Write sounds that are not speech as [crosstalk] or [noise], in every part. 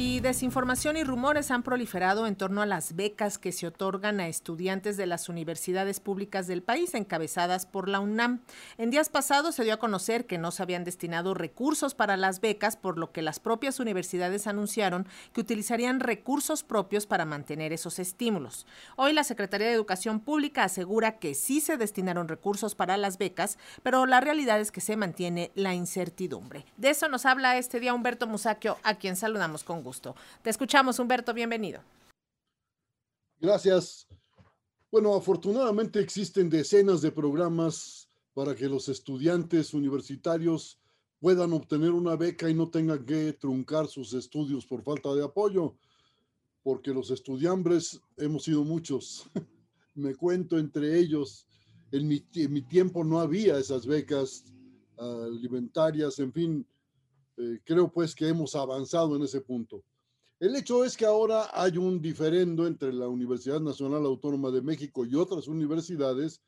Y desinformación y rumores han proliferado en torno a las becas que se otorgan a estudiantes de las universidades públicas del país, encabezadas por la UNAM. En días pasados se dio a conocer que no se habían destinado recursos para las becas, por lo que las propias universidades anunciaron que utilizarían recursos propios para mantener esos estímulos. Hoy la Secretaría de Educación Pública asegura que sí se destinaron recursos para las becas, pero la realidad es que se mantiene la incertidumbre. De eso nos habla este día Humberto Musaquio, a quien saludamos con gusto. Te escuchamos, Humberto, bienvenido. Gracias. Bueno, afortunadamente existen decenas de programas para que los estudiantes universitarios puedan obtener una beca y no tengan que truncar sus estudios por falta de apoyo, porque los estudiambres hemos sido muchos. [laughs] Me cuento entre ellos. En mi, tiempo no había esas becas alimentarias, en fin, eh, creo pues que hemos avanzado en ese punto. El hecho es que ahora hay un diferendo entre la Universidad Nacional Autónoma de México y otras universidades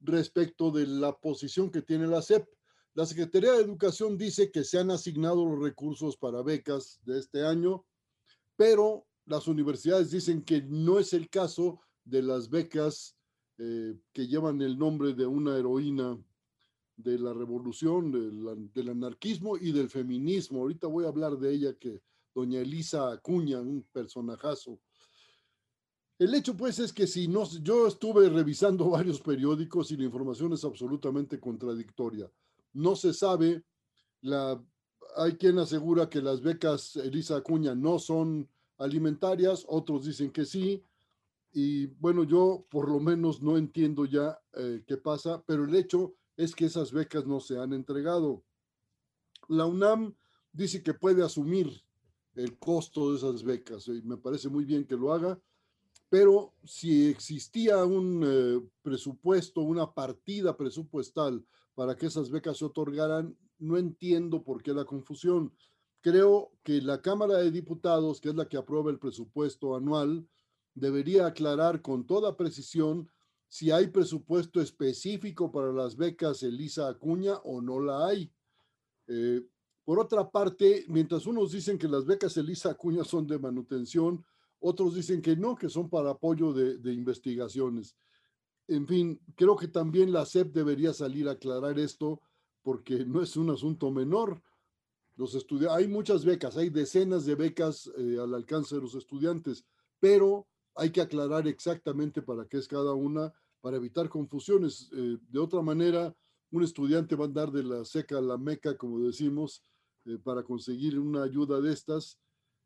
respecto de la posición que tiene la SEP. La Secretaría de Educación dice que se han asignado los recursos para becas de este año, pero las universidades dicen que no es el caso de las becas eh, que llevan el nombre de una heroína de la revolución, del, anarquismo y del feminismo. Ahorita voy a hablar de ella, que doña Elisa Acuña, un personajazo. El hecho pues es que si no, yo estuve revisando [laughs] varios periódicos y la información es absolutamente contradictoria. No se sabe, la, hay quien asegura que las becas Elisa Acuña no son alimentarias, otros dicen que sí, y bueno, yo por lo menos no entiendo ya eh, qué pasa, pero el hecho es que esas becas no se han entregado. La UNAM dice que puede asumir el costo de esas becas y me parece muy bien que lo haga, pero si existía un eh, presupuesto, una partida presupuestal para que esas becas se otorgaran, no entiendo por qué la confusión. Creo que la Cámara de Diputados, que es la que aprueba el presupuesto anual, debería aclarar con toda precisión si hay presupuesto específico para las becas Elisa Acuña o no la hay. Eh, por otra parte, mientras unos dicen que las becas Elisa Acuña son de manutención, otros dicen que no, que son para apoyo de, investigaciones. En fin, creo que también la SEP debería salir a aclarar esto porque no es un asunto menor. Los hay muchas becas, hay decenas de becas eh, al alcance de los estudiantes, pero hay que aclarar exactamente para qué es cada una, para evitar confusiones. Eh, de otra manera, un estudiante va a andar de la seca a la meca, como decimos, eh, para conseguir una ayuda de estas.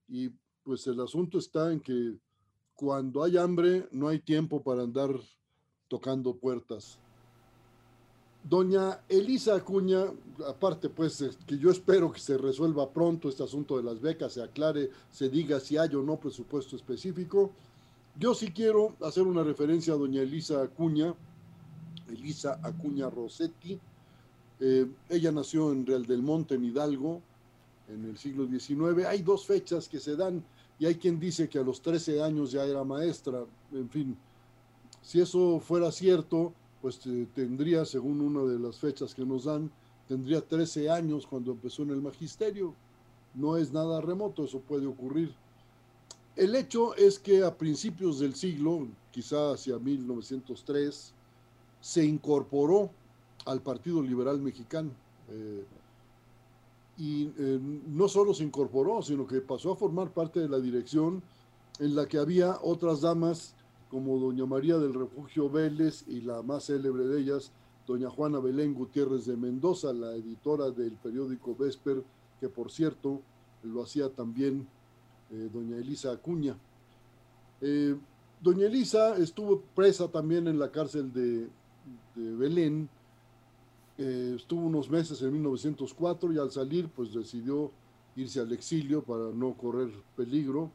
Y pues el asunto está en que cuando hay hambre, no hay tiempo para andar tocando puertas. Doña Elisa Acuña, aparte pues que yo espero que se resuelva pronto este asunto de las becas, se aclare, se diga si hay o no presupuesto específico, yo sí quiero hacer una referencia a doña Elisa Acuña, Elisa Acuña Rossetti. Eh, ella nació en Real del Monte, en Hidalgo, en el siglo XIX. Hay dos fechas que se dan y hay quien dice que a los 13 años ya era maestra. En fin, si eso fuera cierto, pues eh, tendría, según una de las fechas que nos dan, tendría 13 años cuando empezó en el magisterio. No es nada remoto, eso puede ocurrir. El hecho es que a principios del siglo, quizá hacia 1903, se incorporó al Partido Liberal Mexicano. Eh, y eh, no solo se incorporó, sino que pasó a formar parte de la dirección en la que había otras damas como doña María del Refugio Vélez y la más célebre de ellas, doña Juana Belén Gutiérrez de Mendoza, la editora del periódico Vesper, que por cierto lo hacía también eh, doña Elisa Acuña. Eh, doña Elisa estuvo presa también en la cárcel de, Belén, eh, estuvo unos meses en 1904 y al salir pues decidió irse al exilio para no correr peligro.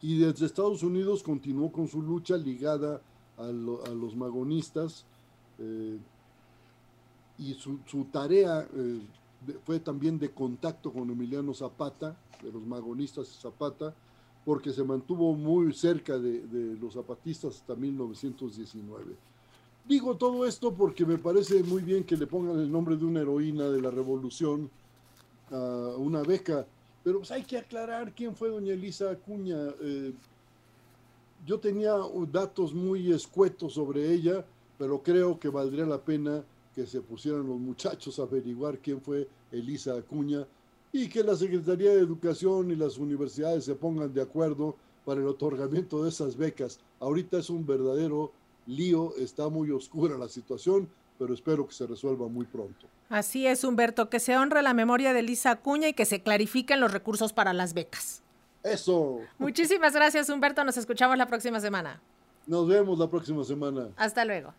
Y desde Estados Unidos continuó con su lucha ligada a, los magonistas y su, su tarea fue también de contacto con Emiliano Zapata, de los magonistas Zapata, porque se mantuvo muy cerca de, los zapatistas hasta 1919. Digo todo esto porque me parece muy bien que le pongan el nombre de una heroína de la revolución a una beca, pero pues hay que aclarar quién fue doña Elisa Acuña. Eh, yo tenía datos muy escuetos sobre ella, pero creo que valdría la pena que se pusieran los muchachos a averiguar quién fue Elisa Acuña y que la Secretaría de Educación y las universidades se pongan de acuerdo para el otorgamiento de esas becas. Ahorita es un verdadero lío, está muy oscura la situación, pero espero que se resuelva muy pronto. Así es, Humberto, que se honre la memoria de Elisa Acuña y que se clarifiquen los recursos para las becas. Eso. Muchísimas gracias, Humberto. Nos escuchamos la próxima semana. Nos vemos la próxima semana. Hasta luego.